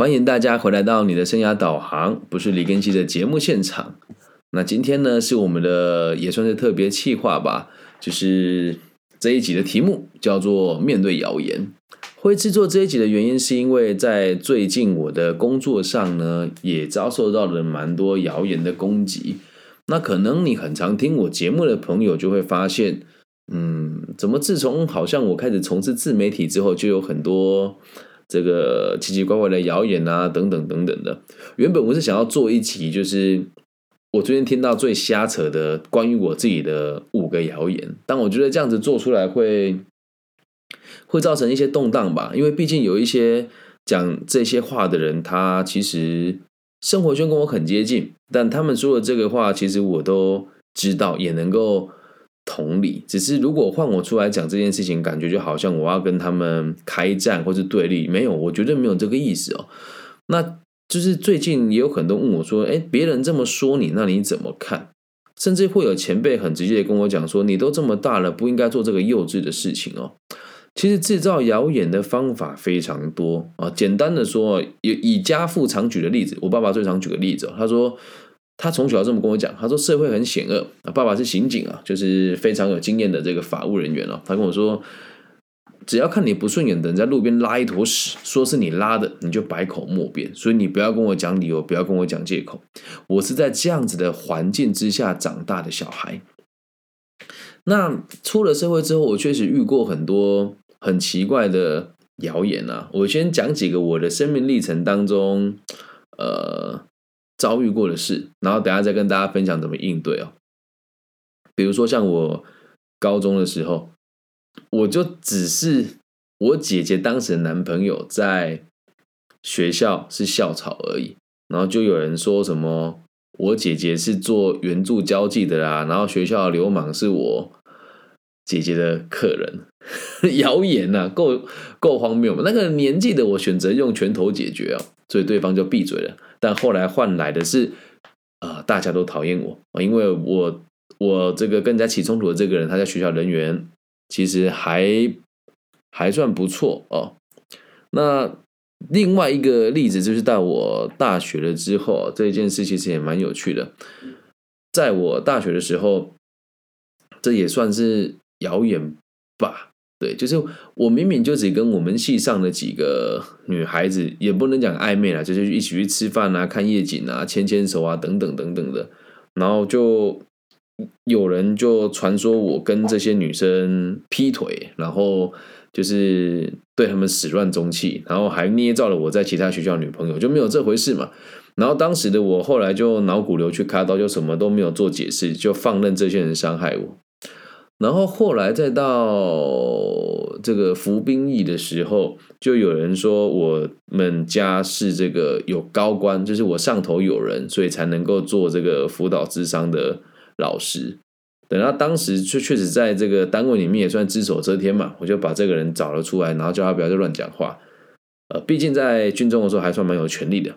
欢迎大家回来到你的生涯导航，不是李根基的节目现场。那今天呢，是我们的也算是特别企划吧，就是这一集的题目叫做“面对谣言”。会制作这一集的原因，是因为在最近我的工作上呢，也遭受到了蛮多谣言的攻击。那可能你很常听我节目的朋友就会发现，嗯，怎么自从好像我开始从事自媒体之后，就有很多。这个奇奇怪怪的谣言啊，等等等等的。原本我是想要做一集，就是我最近听到最瞎扯的关于我自己的五个谣言。但我觉得这样子做出来会会造成一些动荡吧，因为毕竟有一些讲这些话的人，他其实生活圈跟我很接近，但他们说的这个话，其实我都知道，也能够。同理，只是如果换我出来讲这件事情，感觉就好像我要跟他们开战或是对立，没有，我绝对没有这个意思哦。那就是最近也有很多问我说：“哎，别人这么说你，那你怎么看？”甚至会有前辈很直接的跟我讲说：“你都这么大了，不应该做这个幼稚的事情哦。”其实制造谣言的方法非常多啊。简单的说，以以家父常举的例子，我爸爸最常举个例子，他说。他从小这么跟我讲，他说社会很险恶，爸爸是刑警啊，就是非常有经验的这个法务人员哦。他跟我说，只要看你不顺眼的人在路边拉一坨屎，说是你拉的，你就百口莫辩。所以你不要跟我讲理由，不要跟我讲借口。我是在这样子的环境之下长大的小孩。那出了社会之后，我确实遇过很多很奇怪的谣言啊。我先讲几个我的生命历程当中，呃。遭遇过的事，然后等下再跟大家分享怎么应对哦。比如说像我高中的时候，我就只是我姐姐当时的男朋友在学校是校草而已，然后就有人说什么我姐姐是做援助交际的啦，然后学校流氓是我姐姐的客人，谣言呐，够够荒谬嘛？那个年纪的我选择用拳头解决啊，所以对方就闭嘴了。但后来换来的是，啊，大家都讨厌我，因为我我这个跟人家起冲突的这个人，他在学校人缘其实还还算不错哦。那另外一个例子就是在我大学了之后，这件事其实也蛮有趣的。在我大学的时候，这也算是谣言吧。对，就是我明明就只跟我们系上的几个女孩子，也不能讲暧昧了，就是一起去吃饭啊、看夜景啊、牵牵手啊等等等等的，然后就有人就传说我跟这些女生劈腿，然后就是对他们始乱终弃，然后还捏造了我在其他学校女朋友，就没有这回事嘛。然后当时的我后来就脑骨瘤去开刀，就什么都没有做解释，就放任这些人伤害我。然后后来再到这个服兵役的时候，就有人说我们家是这个有高官，就是我上头有人，所以才能够做这个辅导智商的老师。等到当时确确实在这个单位里面也算只手遮天嘛，我就把这个人找了出来，然后叫他不要再乱讲话。呃，毕竟在军中的时候还算蛮有权力的。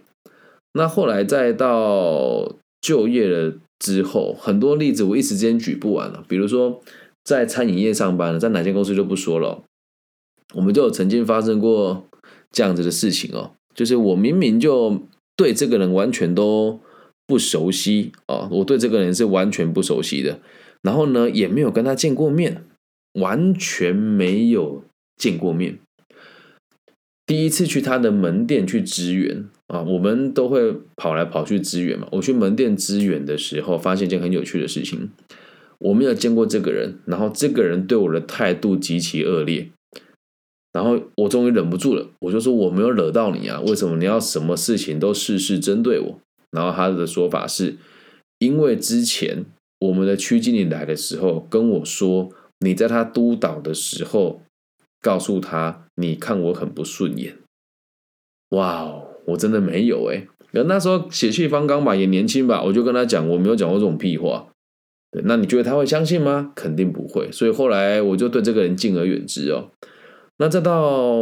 那后来再到就业了之后，很多例子我一时间举不完了，比如说。在餐饮业上班了，在哪间公司就不说了。我们就有曾经发生过这样子的事情哦，就是我明明就对这个人完全都不熟悉哦，我对这个人是完全不熟悉的，然后呢也没有跟他见过面，完全没有见过面。第一次去他的门店去支援啊，我们都会跑来跑去支援嘛。我去门店支援的时候，发现一件很有趣的事情。我没有见过这个人，然后这个人对我的态度极其恶劣，然后我终于忍不住了，我就说我没有惹到你啊，为什么你要什么事情都事事针对我？然后他的说法是，因为之前我们的区经理来的时候跟我说，你在他督导的时候告诉他，你看我很不顺眼。哇哦，我真的没有哎，那时候血气方刚吧，也年轻吧，我就跟他讲，我没有讲过这种屁话。那你觉得他会相信吗？肯定不会。所以后来我就对这个人敬而远之哦。那再到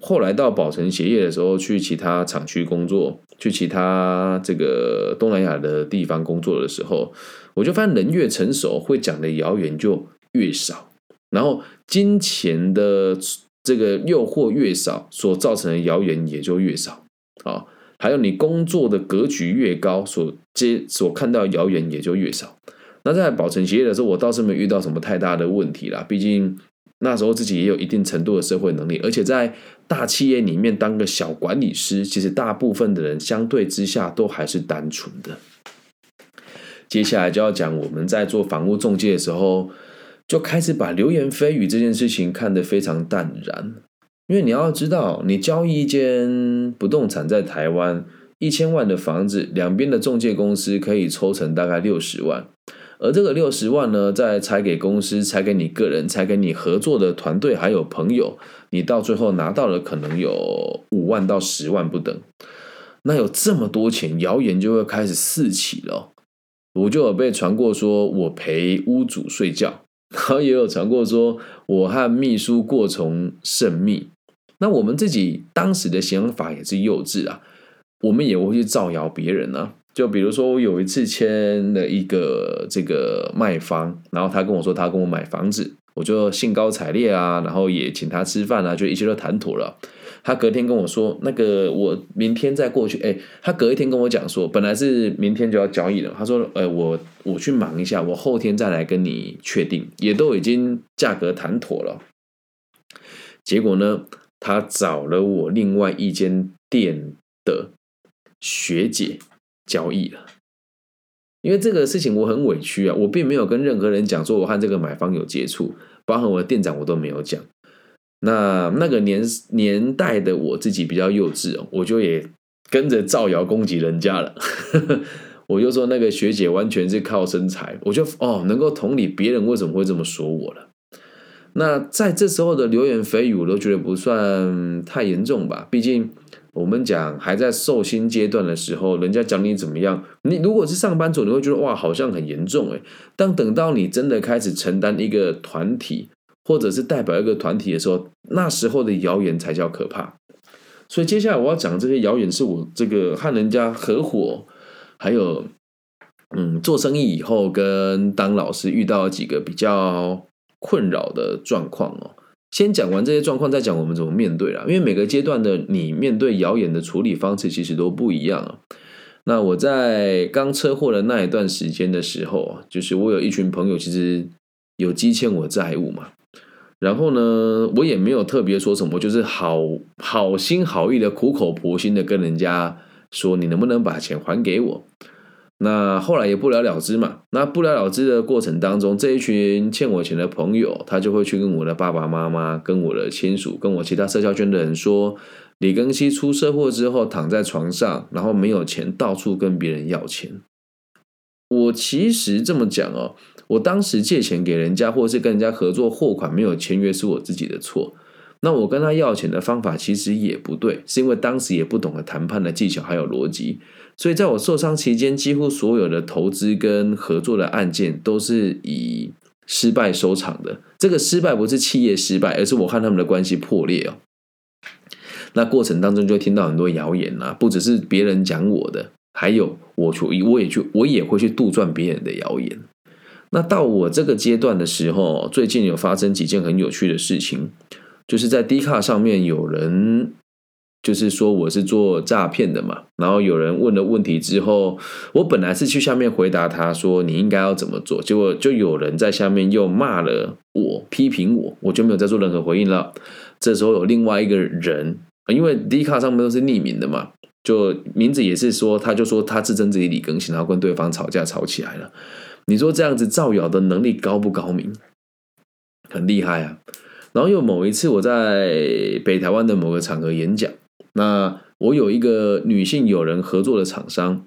后来到宝成鞋业的时候，去其他厂区工作，去其他这个东南亚的地方工作的时候，我就发现人越成熟，会讲的谣言就越少，然后金钱的这个诱惑越少，所造成的谣言也就越少。啊。还有你工作的格局越高，所接所看到谣言也就越少。那在保存协议的时候，我倒是没遇到什么太大的问题啦。毕竟那时候自己也有一定程度的社会能力，而且在大企业里面当个小管理师，其实大部分的人相对之下都还是单纯的。接下来就要讲我们在做房屋中介的时候，就开始把流言蜚语这件事情看得非常淡然。因为你要知道，你交易一间不动产在台湾一千万的房子，两边的中介公司可以抽成大概六十万，而这个六十万呢，再拆给公司、拆给你个人、拆给你合作的团队还有朋友，你到最后拿到了可能有五万到十万不等。那有这么多钱，谣言就会开始四起了。我就有被传过说我陪屋主睡觉，然后也有传过说我和秘书过从甚密。那我们自己当时的想法也是幼稚啊，我们也会去造谣别人啊。就比如说，我有一次签了一个这个卖方，然后他跟我说他跟我买房子，我就兴高采烈啊，然后也请他吃饭啊，就一切都谈妥了。他隔天跟我说，那个我明天再过去。哎，他隔一天跟我讲说，本来是明天就要交易了，他说，呃，我我去忙一下，我后天再来跟你确定，也都已经价格谈妥了。结果呢？他找了我另外一间店的学姐交易了，因为这个事情我很委屈啊，我并没有跟任何人讲说我和这个买方有接触，包含我的店长我都没有讲。那那个年年代的我自己比较幼稚哦，我就也跟着造谣攻击人家了。我就说那个学姐完全是靠身材，我就哦能够同理别人为什么会这么说我了。那在这时候的流言蜚语，我都觉得不算太严重吧。毕竟我们讲还在受薪阶段的时候，人家讲你怎么样，你如果是上班族，你会觉得哇，好像很严重诶。但等到你真的开始承担一个团体，或者是代表一个团体的时候，那时候的谣言才叫可怕。所以接下来我要讲这些谣言，是我这个和人家合伙，还有嗯做生意以后跟当老师遇到几个比较。困扰的状况哦，先讲完这些状况，再讲我们怎么面对啦。因为每个阶段的你面对谣言的处理方式其实都不一样啊。那我在刚车祸的那一段时间的时候啊，就是我有一群朋友，其实有积欠我债务嘛。然后呢，我也没有特别说什么，就是好好心好意的苦口婆心的跟人家说，你能不能把钱还给我？那后来也不了了之嘛。那不了了之的过程当中，这一群欠我钱的朋友，他就会去跟我的爸爸妈妈、跟我的亲属、跟我其他社交圈的人说，李庚希出车祸之后躺在床上，然后没有钱，到处跟别人要钱。我其实这么讲哦，我当时借钱给人家，或是跟人家合作货款没有签约，是我自己的错。那我跟他要钱的方法其实也不对，是因为当时也不懂得谈判的技巧还有逻辑。所以，在我受伤期间，几乎所有的投资跟合作的案件都是以失败收场的。这个失败不是企业失败，而是我和他们的关系破裂哦。那过程当中就听到很多谣言啊，不只是别人讲我的，还有我去，我也去，我也会去杜撰别人的谣言。那到我这个阶段的时候，最近有发生几件很有趣的事情，就是在 D 卡上面有人。就是说我是做诈骗的嘛，然后有人问了问题之后，我本来是去下面回答他说你应该要怎么做，结果就有人在下面又骂了我，批评我，我就没有再做任何回应了。这时候有另外一个人，因为 D 卡上面都是匿名的嘛，就名字也是说，他就说他自称自己李更新，然后跟对方吵架吵起来了。你说这样子造谣的能力高不高明？很厉害啊！然后有某一次我在北台湾的某个场合演讲。那我有一个女性友人合作的厂商，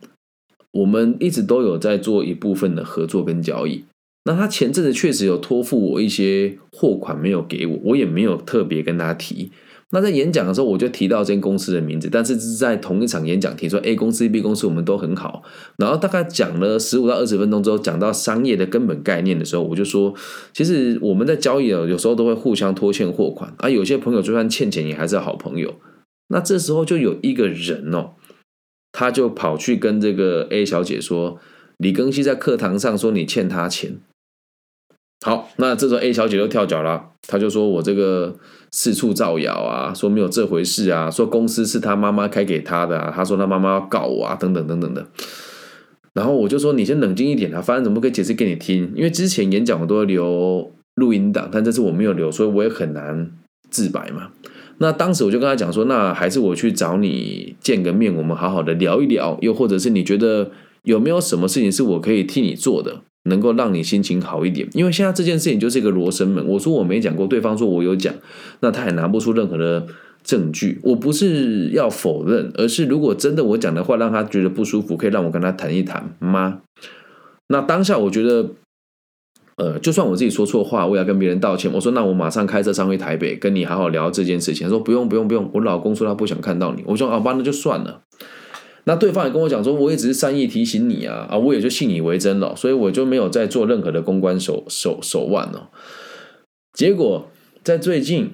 我们一直都有在做一部分的合作跟交易。那他前阵子确实有托付我一些货款没有给我，我也没有特别跟他提。那在演讲的时候，我就提到这间公司的名字，但是是在同一场演讲提说 A 公司、B 公司我们都很好。然后大概讲了十五到二十分钟之后，讲到商业的根本概念的时候，我就说，其实我们在交易啊，有时候都会互相拖欠货款，而有些朋友就算欠钱，也还是好朋友。那这时候就有一个人哦，他就跑去跟这个 A 小姐说：“李庚希在课堂上说你欠他钱。”好，那这时候 A 小姐就跳脚了，她就说我这个四处造谣啊，说没有这回事啊，说公司是他妈妈开给他的啊，她说他妈妈要告我啊，等等等等的。然后我就说你先冷静一点啊，反正怎么可以解释给你听？因为之前演讲我都会留录音档，但这次我没有留，所以我也很难自白嘛。那当时我就跟他讲说，那还是我去找你见个面，我们好好的聊一聊，又或者是你觉得有没有什么事情是我可以替你做的？能够让你心情好一点，因为现在这件事情就是一个罗生门。我说我没讲过，对方说我有讲，那他也拿不出任何的证据。我不是要否认，而是如果真的我讲的话让他觉得不舒服，可以让我跟他谈一谈吗？那当下我觉得，呃，就算我自己说错话，我也要跟别人道歉。我说那我马上开车上回台北，跟你好好聊这件事情。他说不用不用不用，我老公说他不想看到你。我说好吧，那就算了。那对方也跟我讲说，我也只是善意提醒你啊，啊，我也就信以为真了，所以我就没有再做任何的公关手手手腕了。结果在最近，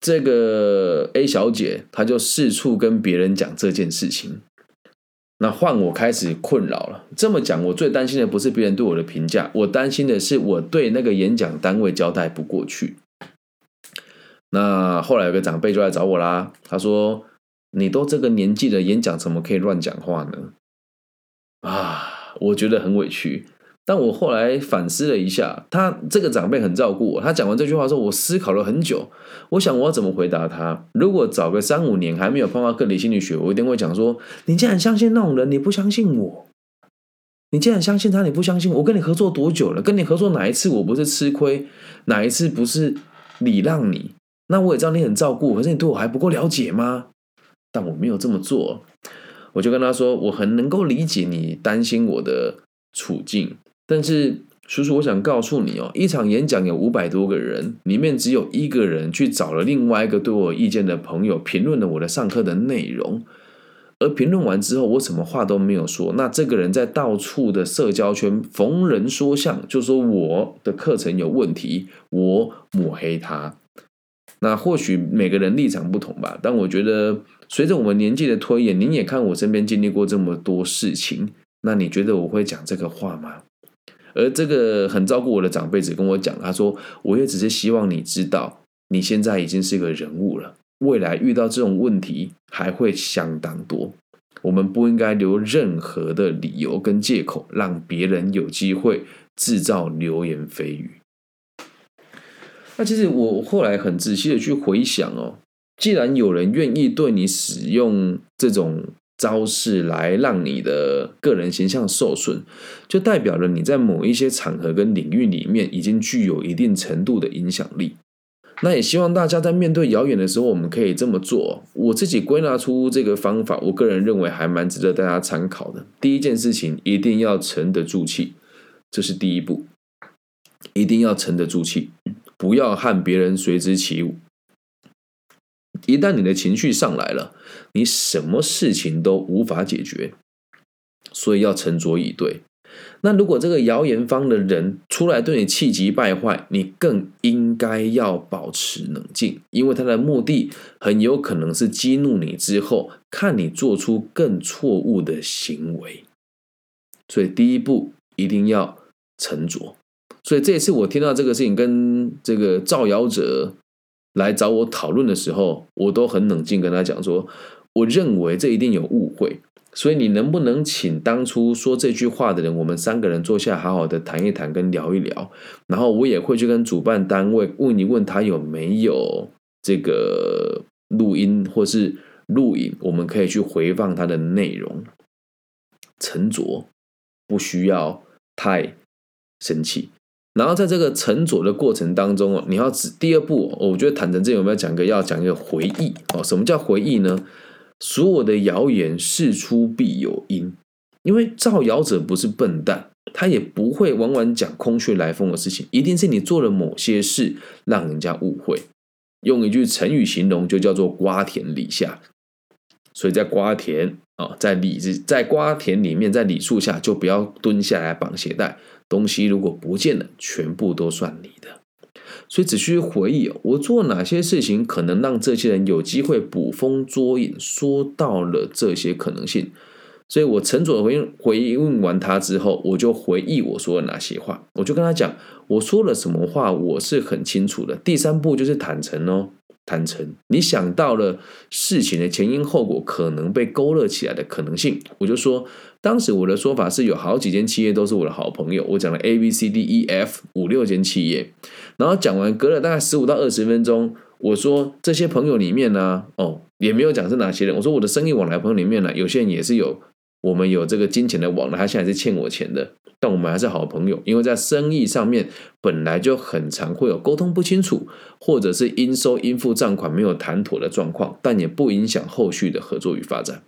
这个 A 小姐她就四处跟别人讲这件事情，那换我开始困扰了。这么讲，我最担心的不是别人对我的评价，我担心的是我对那个演讲单位交代不过去。那后来有个长辈就来找我啦，他说。你都这个年纪了，演讲怎么可以乱讲话呢？啊，我觉得很委屈。但我后来反思了一下，他这个长辈很照顾我。他讲完这句话之后，我思考了很久。我想我要怎么回答他？如果早个三五年还没有碰到个体心理学，我一定会讲说：你既然相信那种人，你不相信我？你既然相信他，你不相信我？跟你合作多久了？跟你合作哪一次我不是吃亏？哪一次不是礼让你？那我也知道你很照顾，可是你对我还不够了解吗？但我没有这么做，我就跟他说，我很能够理解你担心我的处境，但是叔叔，我想告诉你哦，一场演讲有五百多个人，里面只有一个人去找了另外一个对我有意见的朋友评论了我的上课的内容，而评论完之后，我什么话都没有说，那这个人在到处的社交圈逢人说相，就说我的课程有问题，我抹黑他。那或许每个人立场不同吧，但我觉得。随着我们年纪的推演，您也看我身边经历过这么多事情，那你觉得我会讲这个话吗？而这个很照顾我的长辈只跟我讲，他说：“我也只是希望你知道，你现在已经是个人物了，未来遇到这种问题还会相当多。我们不应该留任何的理由跟借口，让别人有机会制造流言蜚语。”那其实我后来很仔细的去回想哦。既然有人愿意对你使用这种招式来让你的个人形象受损，就代表了你在某一些场合跟领域里面已经具有一定程度的影响力。那也希望大家在面对谣言的时候，我们可以这么做。我自己归纳出这个方法，我个人认为还蛮值得大家参考的。第一件事情，一定要沉得住气，这是第一步，一定要沉得住气，不要和别人随之起舞。一旦你的情绪上来了，你什么事情都无法解决，所以要沉着以对。那如果这个谣言方的人出来对你气急败坏，你更应该要保持冷静，因为他的目的很有可能是激怒你之后，看你做出更错误的行为。所以第一步一定要沉着。所以这一次我听到这个事情，跟这个造谣者。来找我讨论的时候，我都很冷静跟他讲说，我认为这一定有误会，所以你能不能请当初说这句话的人，我们三个人坐下好好的谈一谈跟聊一聊，然后我也会去跟主办单位问一问他有没有这个录音或是录影，我们可以去回放他的内容，沉着，不需要太生气。然后在这个沉着的过程当中哦，你要指第二步，我觉得坦诚这有没有讲个要讲一个回忆哦？什么叫回忆呢？所有的谣言事出必有因，因为造谣者不是笨蛋，他也不会往往讲空穴来风的事情，一定是你做了某些事让人家误会。用一句成语形容，就叫做瓜田李下。所以在瓜田啊，在李子在瓜田里面，在李树下，就不要蹲下来绑鞋带。东西如果不见了，全部都算你的。所以只需回忆，我做哪些事情可能让这些人有机会捕风捉影。说到了这些可能性，所以我沉着回回应完他之后，我就回忆我说了哪些话，我就跟他讲我说了什么话，我是很清楚的。第三步就是坦诚哦，坦诚，你想到了事情的前因后果可能被勾勒起来的可能性，我就说当时我的说法是有好几间企业都是我的好朋友，我讲了 A B C D E F 五六间企业，然后讲完隔了大概十五到二十分钟，我说这些朋友里面呢，哦也没有讲是哪些人，我说我的生意往来朋友里面呢，有些人也是有。我们有这个金钱的往来，他现在是欠我钱的，但我们还是好朋友，因为在生意上面本来就很常会有沟通不清楚，或者是应收应付账款没有谈妥的状况，但也不影响后续的合作与发展。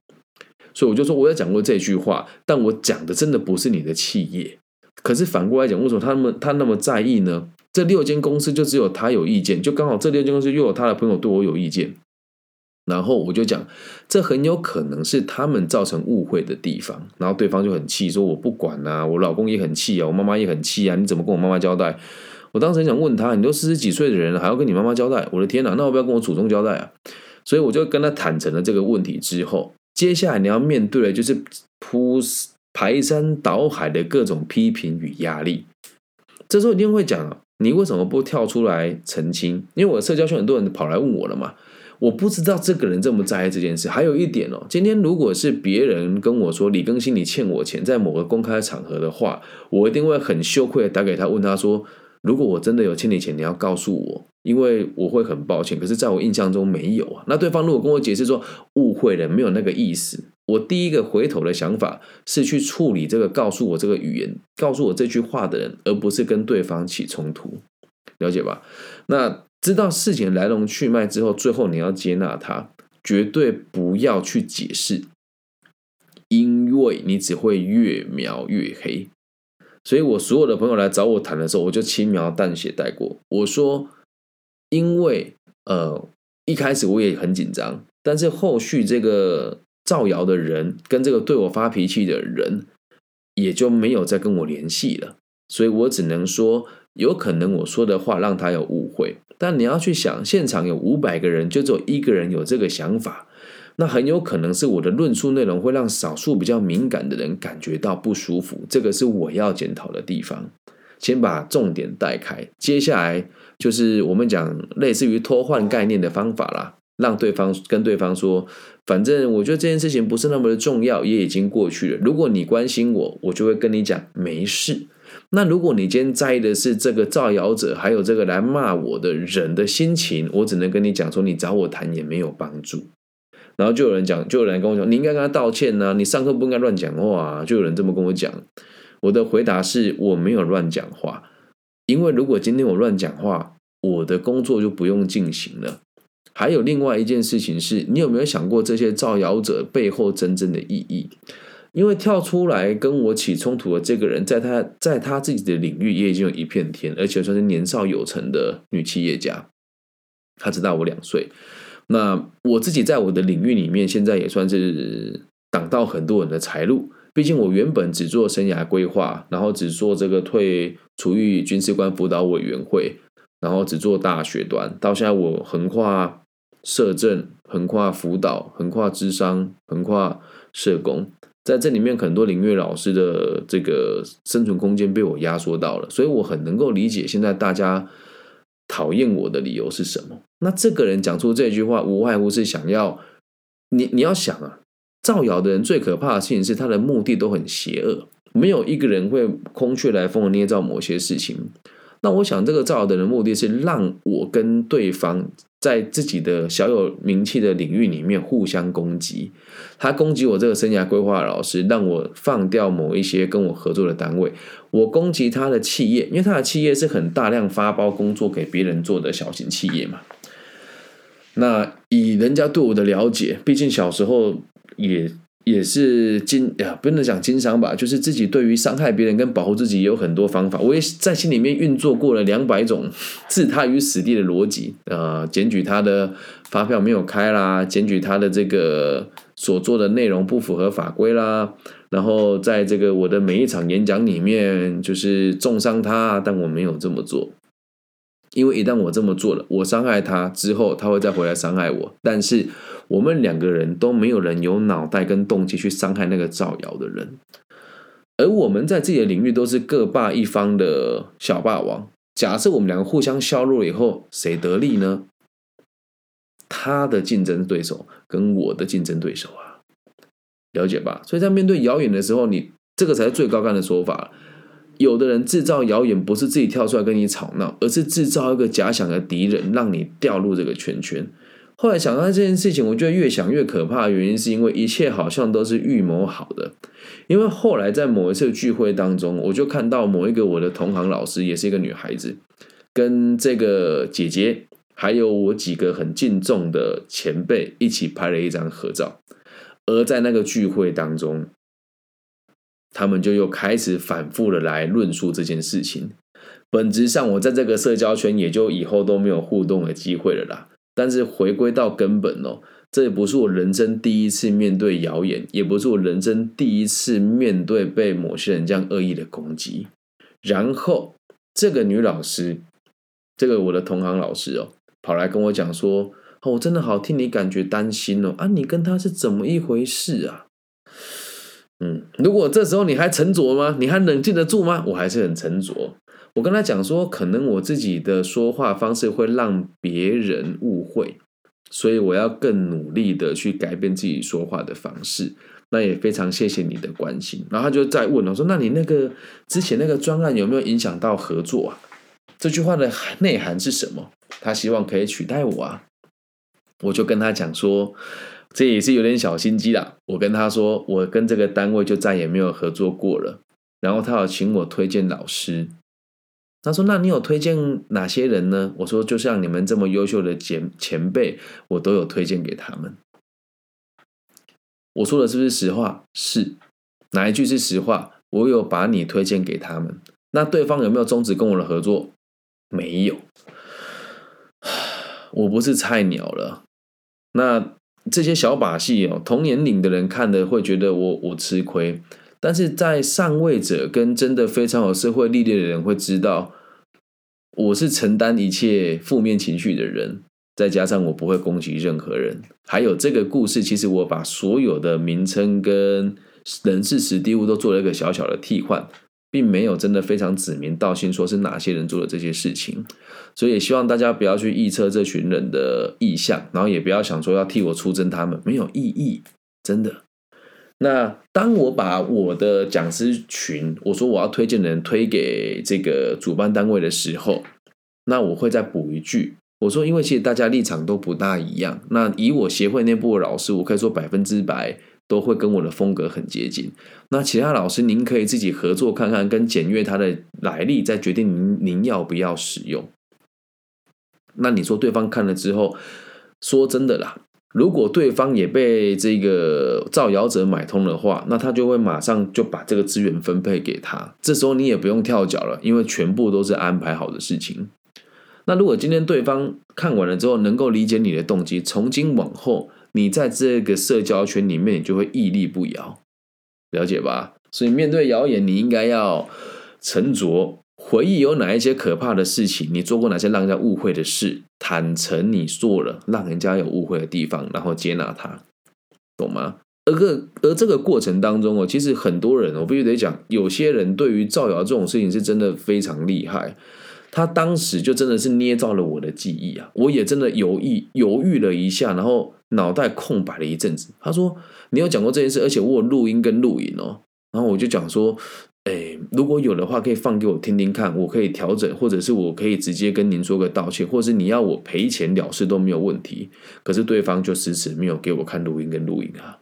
所以我就说，我有讲过这句话，但我讲的真的不是你的企业。可是反过来讲，为什么他们他那么在意呢？这六间公司就只有他有意见，就刚好这六间公司又有他的朋友对我有意见。然后我就讲，这很有可能是他们造成误会的地方。然后对方就很气，说我不管啊，我老公也很气啊，我妈妈也很气啊，你怎么跟我妈妈交代？我当时很想问他，你都四十几岁的人了，还要跟你妈妈交代？我的天哪，那我不要跟我祖宗交代啊？所以我就跟他坦诚了这个问题之后，接下来你要面对的就是铺排山倒海的各种批评与压力。这时候一定会讲，你为什么不跳出来澄清？因为我的社交圈很多人跑来问我了嘛。我不知道这个人这么在意这件事。还有一点哦，今天如果是别人跟我说李更新你欠我钱，在某个公开场合的话，我一定会很羞愧的打给他，问他说：如果我真的有欠你钱，你要告诉我，因为我会很抱歉。可是在我印象中没有啊。那对方如果跟我解释说误会了，没有那个意思，我第一个回头的想法是去处理这个告诉我这个语言、告诉我这句话的人，而不是跟对方起冲突，了解吧？那。知道事情的来龙去脉之后，最后你要接纳他，绝对不要去解释，因为你只会越描越黑。所以我所有的朋友来找我谈的时候，我就轻描淡写带过。我说，因为呃一开始我也很紧张，但是后续这个造谣的人跟这个对我发脾气的人，也就没有再跟我联系了。所以我只能说，有可能我说的话让他有误会。但你要去想，现场有五百个人，就只有一个人有这个想法，那很有可能是我的论述内容会让少数比较敏感的人感觉到不舒服，这个是我要检讨的地方。先把重点带开，接下来就是我们讲类似于偷换概念的方法啦，让对方跟对方说，反正我觉得这件事情不是那么的重要，也已经过去了。如果你关心我，我就会跟你讲没事。那如果你今天在意的是这个造谣者，还有这个来骂我的人的心情，我只能跟你讲说，你找我谈也没有帮助。然后就有人讲，就有人跟我讲，你应该跟他道歉呐，你上课不应该乱讲话。啊就有人这么跟我讲，我的回答是我没有乱讲话，因为如果今天我乱讲话，我的工作就不用进行了。还有另外一件事情是，你有没有想过这些造谣者背后真正的意义？因为跳出来跟我起冲突的这个人，在他在他自己的领域也已经有一片天，而且算是年少有成的女企业家。她只大我两岁。那我自己在我的领域里面，现在也算是挡到很多人的财路。毕竟我原本只做生涯规划，然后只做这个退处遇军事官辅导委员会，然后只做大学端。到现在我横跨社政，横跨辅导，横跨智商，横跨社工。在这里面，很多领域老师的这个生存空间被我压缩到了，所以我很能够理解现在大家讨厌我的理由是什么。那这个人讲出这句话，无外乎是想要你，你要想啊，造谣的人最可怕的事情是他的目的都很邪恶，没有一个人会空穴来风的捏造某些事情。那我想，这个造谣的人目的是让我跟对方。在自己的小有名气的领域里面互相攻击，他攻击我这个生涯规划老师，让我放掉某一些跟我合作的单位。我攻击他的企业，因为他的企业是很大量发包工作给别人做的小型企业嘛。那以人家对我的了解，毕竟小时候也。也是经呀，不能讲经商吧，就是自己对于伤害别人跟保护自己有很多方法。我也在心里面运作过了两百种置他于死地的逻辑啊，检举他的发票没有开啦，检举他的这个所做的内容不符合法规啦，然后在这个我的每一场演讲里面，就是重伤他，但我没有这么做。因为一旦我这么做了，我伤害他之后，他会再回来伤害我。但是我们两个人都没有人有脑袋跟动机去伤害那个造谣的人，而我们在自己的领域都是各霸一方的小霸王。假设我们两个互相削弱以后，谁得利呢？他的竞争对手跟我的竞争对手啊，了解吧？所以在面对谣言的时候，你这个才是最高干的说法。有的人制造谣言，不是自己跳出来跟你吵闹，而是制造一个假想的敌人，让你掉入这个圈圈。后来想到这件事情，我觉得越想越可怕原因，是因为一切好像都是预谋好的。因为后来在某一次聚会当中，我就看到某一个我的同行老师，也是一个女孩子，跟这个姐姐，还有我几个很敬重的前辈一起拍了一张合照。而在那个聚会当中，他们就又开始反复的来论述这件事情。本质上，我在这个社交圈也就以后都没有互动的机会了啦。但是回归到根本哦，这也不是我人生第一次面对谣言，也不是我人生第一次面对被某些人这样恶意的攻击。然后这个女老师，这个我的同行老师哦，跑来跟我讲说：“哦，我真的好替你感觉担心哦，啊，你跟他是怎么一回事啊？”嗯，如果这时候你还沉着吗？你还冷静得住吗？我还是很沉着。我跟他讲说，可能我自己的说话方式会让别人误会，所以我要更努力的去改变自己说话的方式。那也非常谢谢你的关心。然后他就再问我说：“那你那个之前那个专案有没有影响到合作啊？”这句话的内涵是什么？他希望可以取代我啊？我就跟他讲说，这也是有点小心机啦。我跟他说，我跟这个单位就再也没有合作过了。然后他要请我推荐老师。他说：“那你有推荐哪些人呢？”我说：“就像你们这么优秀的前前辈，我都有推荐给他们。”我说的是不是实话？是哪一句是实话？我有把你推荐给他们。那对方有没有终止跟我的合作？没有。我不是菜鸟了。那这些小把戏哦，同年龄的人看的会觉得我我吃亏，但是在上位者跟真的非常有社会历练的人会知道。我是承担一切负面情绪的人，再加上我不会攻击任何人。还有这个故事，其实我把所有的名称跟人事实地物都做了一个小小的替换，并没有真的非常指名道姓说是哪些人做了这些事情。所以也希望大家不要去臆测这群人的意向，然后也不要想说要替我出征他们，没有意义，真的。那当我把我的讲师群，我说我要推荐的人推给这个主办单位的时候，那我会再补一句，我说因为其实大家立场都不大一样，那以我协会内部的老师，我可以说百分之百都会跟我的风格很接近。那其他老师您可以自己合作看看，跟检阅他的来历，再决定您您要不要使用。那你说对方看了之后，说真的啦。如果对方也被这个造谣者买通的话，那他就会马上就把这个资源分配给他。这时候你也不用跳脚了，因为全部都是安排好的事情。那如果今天对方看完了之后能够理解你的动机，从今往后你在这个社交圈里面，你就会屹立不摇，了解吧？所以面对谣言，你应该要沉着。回忆有哪一些可怕的事情？你做过哪些让人家误会的事？坦诚你做了让人家有误会的地方，然后接纳他，懂吗？而个而这个过程当中哦，其实很多人，我必须得讲，有些人对于造谣这种事情是真的非常厉害。他当时就真的是捏造了我的记忆啊！我也真的犹豫犹豫了一下，然后脑袋空白了一阵子。他说：“你有讲过这件事，而且我有录音跟录影哦。”然后我就讲说。哎，如果有的话，可以放给我听听看，我可以调整，或者是我可以直接跟您说个道歉，或者是你要我赔钱了事都没有问题。可是对方就迟迟没有给我看录音跟录影啊，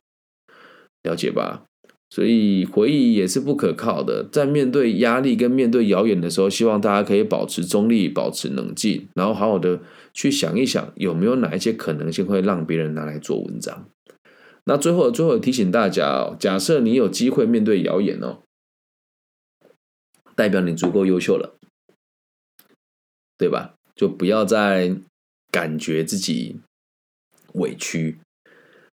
了解吧？所以回忆也是不可靠的。在面对压力跟面对谣言的时候，希望大家可以保持中立，保持冷静，然后好好的去想一想，有没有哪一些可能性会让别人拿来做文章。那最后，最后提醒大家哦，假设你有机会面对谣言哦。代表你足够优秀了，对吧？就不要再感觉自己委屈。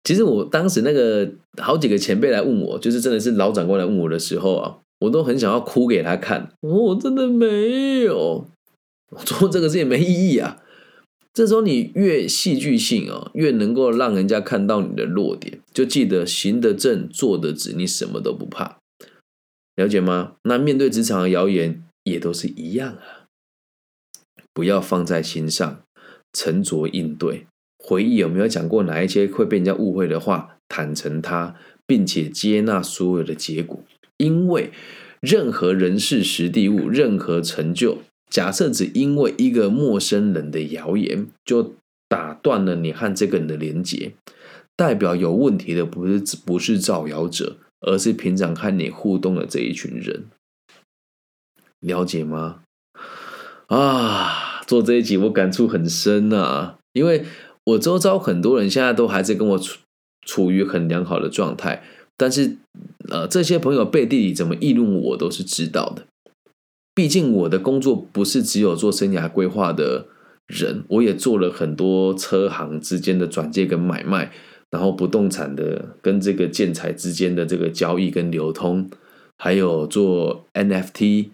其实我当时那个好几个前辈来问我，就是真的是老长官来问我的时候啊，我都很想要哭给他看。我真的没有，做这个事也没意义啊。这时候你越戏剧性哦，越能够让人家看到你的弱点。就记得行得正，坐得直，你什么都不怕，了解吗？那面对职场的谣言也都是一样啊，不要放在心上，沉着应对。回忆有没有讲过哪一些会被人家误会的话？坦诚他，并且接纳所有的结果。因为任何人事、实地、物，任何成就。假设只因为一个陌生人的谣言就打断了你和这个人的连接，代表有问题的不是不是造谣者，而是平常和你互动的这一群人，了解吗？啊，做这一集我感触很深啊，因为我周遭很多人现在都还在跟我处处于很良好的状态，但是呃，这些朋友背地里怎么议论我都是知道的。毕竟我的工作不是只有做生涯规划的人，我也做了很多车行之间的转借跟买卖，然后不动产的跟这个建材之间的这个交易跟流通，还有做 NFT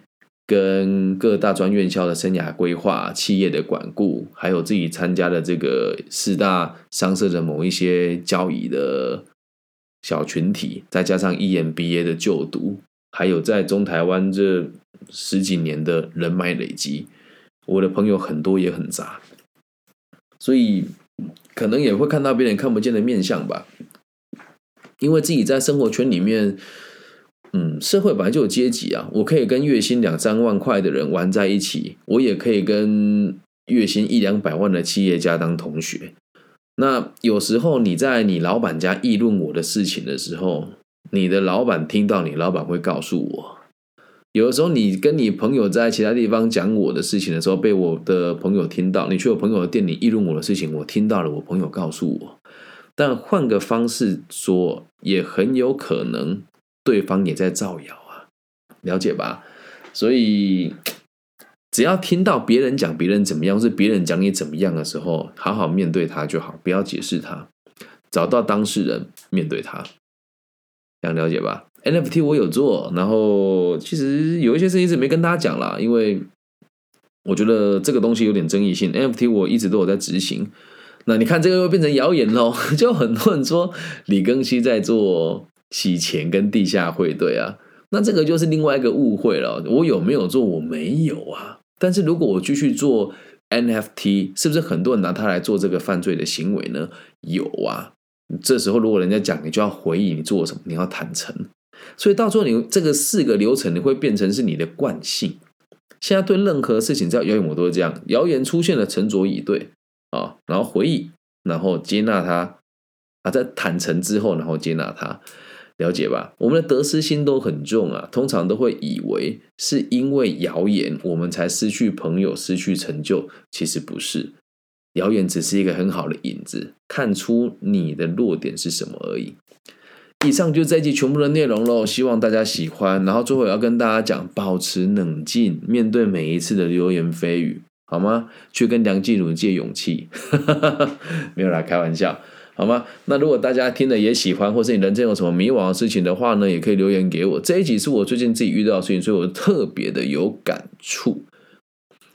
跟各大专院校的生涯规划、企业的管顾，还有自己参加的这个四大商社的某一些交易的小群体，再加上 EMBA 的就读，还有在中台湾这。十几年的人脉累积，我的朋友很多也很杂，所以可能也会看到别人看不见的面相吧。因为自己在生活圈里面，嗯，社会本来就有阶级啊。我可以跟月薪两三万块的人玩在一起，我也可以跟月薪一两百万的企业家当同学。那有时候你在你老板家议论我的事情的时候，你的老板听到，你老板会告诉我。有的时候，你跟你朋友在其他地方讲我的事情的时候，被我的朋友听到；你去我朋友的店里议论我的事情，我听到了，我朋友告诉我。但换个方式说，也很有可能对方也在造谣啊，了解吧？所以，只要听到别人讲别人怎么样，是别人讲你怎么样的时候，好好面对他就好，不要解释他，找到当事人面对他，想了解吧？NFT 我有做，然后其实有一些事情是没跟大家讲啦，因为我觉得这个东西有点争议性。NFT 我一直都有在执行，那你看这个又变成谣言喽，就很多人说李庚希在做洗钱跟地下汇兑啊，那这个就是另外一个误会了。我有没有做？我没有啊。但是如果我继续做 NFT，是不是很多人拿它来做这个犯罪的行为呢？有啊。这时候如果人家讲，你就要回忆你做什么，你要坦诚。所以到最后，你这个四个流程，你会变成是你的惯性。现在对任何事情，只要谣言，我都是这样：谣言出现了，沉着以对啊，然后回忆，然后接纳它啊，在坦诚之后，然后接纳它，了解吧？我们的得失心都很重啊，通常都会以为是因为谣言，我们才失去朋友、失去成就。其实不是，谣言只是一个很好的引子，看出你的弱点是什么而已。以上就这一集全部的内容喽，希望大家喜欢。然后最后要跟大家讲，保持冷静，面对每一次的流言蜚语，好吗？去跟梁静茹借勇气，没有啦，开玩笑，好吗？那如果大家听了也喜欢，或是你人生有什么迷惘的事情的话呢，也可以留言给我。这一集是我最近自己遇到的事情，所以我特别的有感触。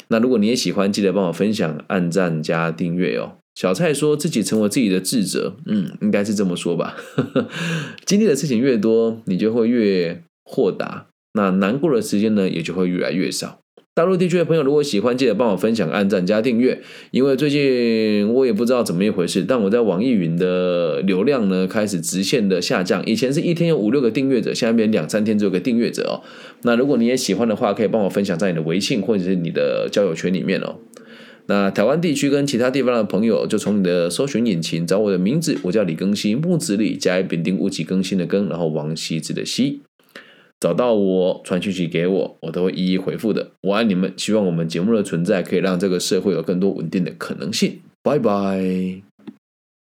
那如果你也喜欢，记得帮我分享、按赞加订阅哦。小蔡说自己成为自己的智者，嗯，应该是这么说吧。经历的事情越多，你就会越豁达，那难过的时间呢，也就会越来越少。大陆地区的朋友，如果喜欢，记得帮我分享、按赞、加订阅。因为最近我也不知道怎么一回事，但我在网易云的流量呢开始直线的下降。以前是一天有五六个订阅者，现在变两三天只有个订阅者哦。那如果你也喜欢的话，可以帮我分享在你的微信或者是你的交友圈里面哦。那台湾地区跟其他地方的朋友，就从你的搜寻引擎找我的名字，我叫李更新，木子李加一丙丁戊己更新的更，然后王羲之的羲，找到我传讯息给我，我都会一一回复的。我爱你们，希望我们节目的存在可以让这个社会有更多稳定的可能性。拜拜。